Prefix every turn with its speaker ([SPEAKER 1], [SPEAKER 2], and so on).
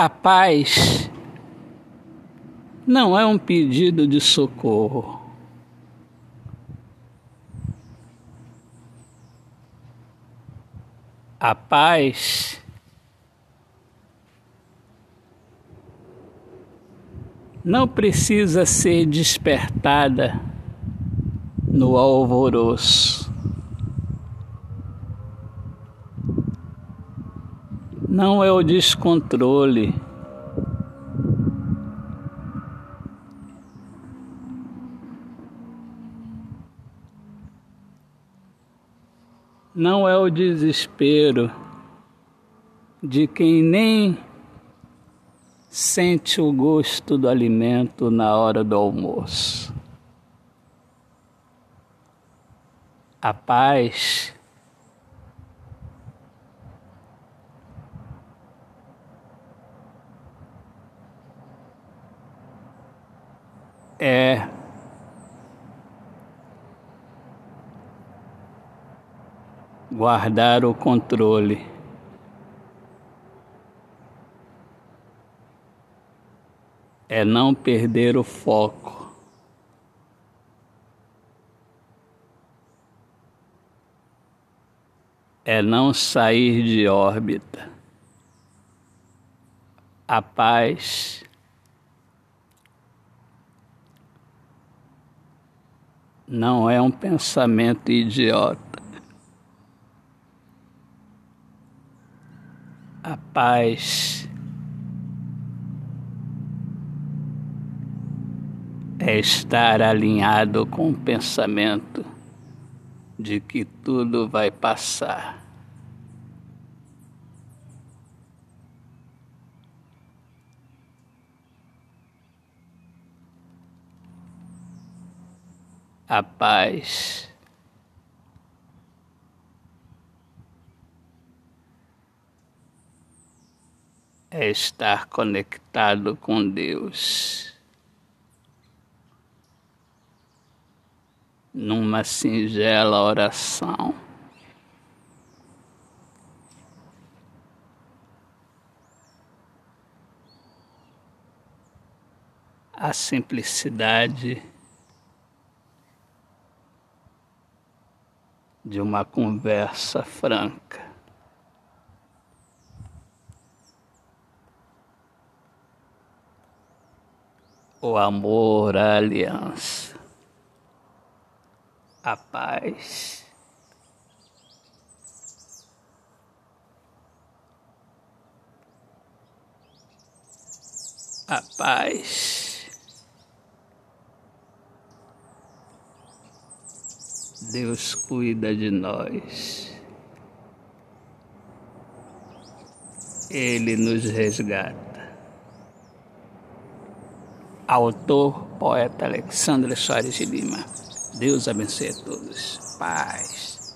[SPEAKER 1] A paz não é um pedido de socorro. A paz não precisa ser despertada no alvoroço. Não é o descontrole. Não é o desespero de quem nem sente o gosto do alimento na hora do almoço. A paz é guardar o controle. É não perder o foco. É não sair de órbita. A paz não é um pensamento idiota. A paz é estar alinhado com o pensamento de que tudo vai passar. A paz. É estar conectado com Deus numa singela oração. A simplicidade de uma conversa franca. O amor, a aliança, a paz. A paz. Deus cuida de nós. Ele nos resgata. Autor, poeta Alexandre Soares de Lima. Deus abençoe a todos. Paz.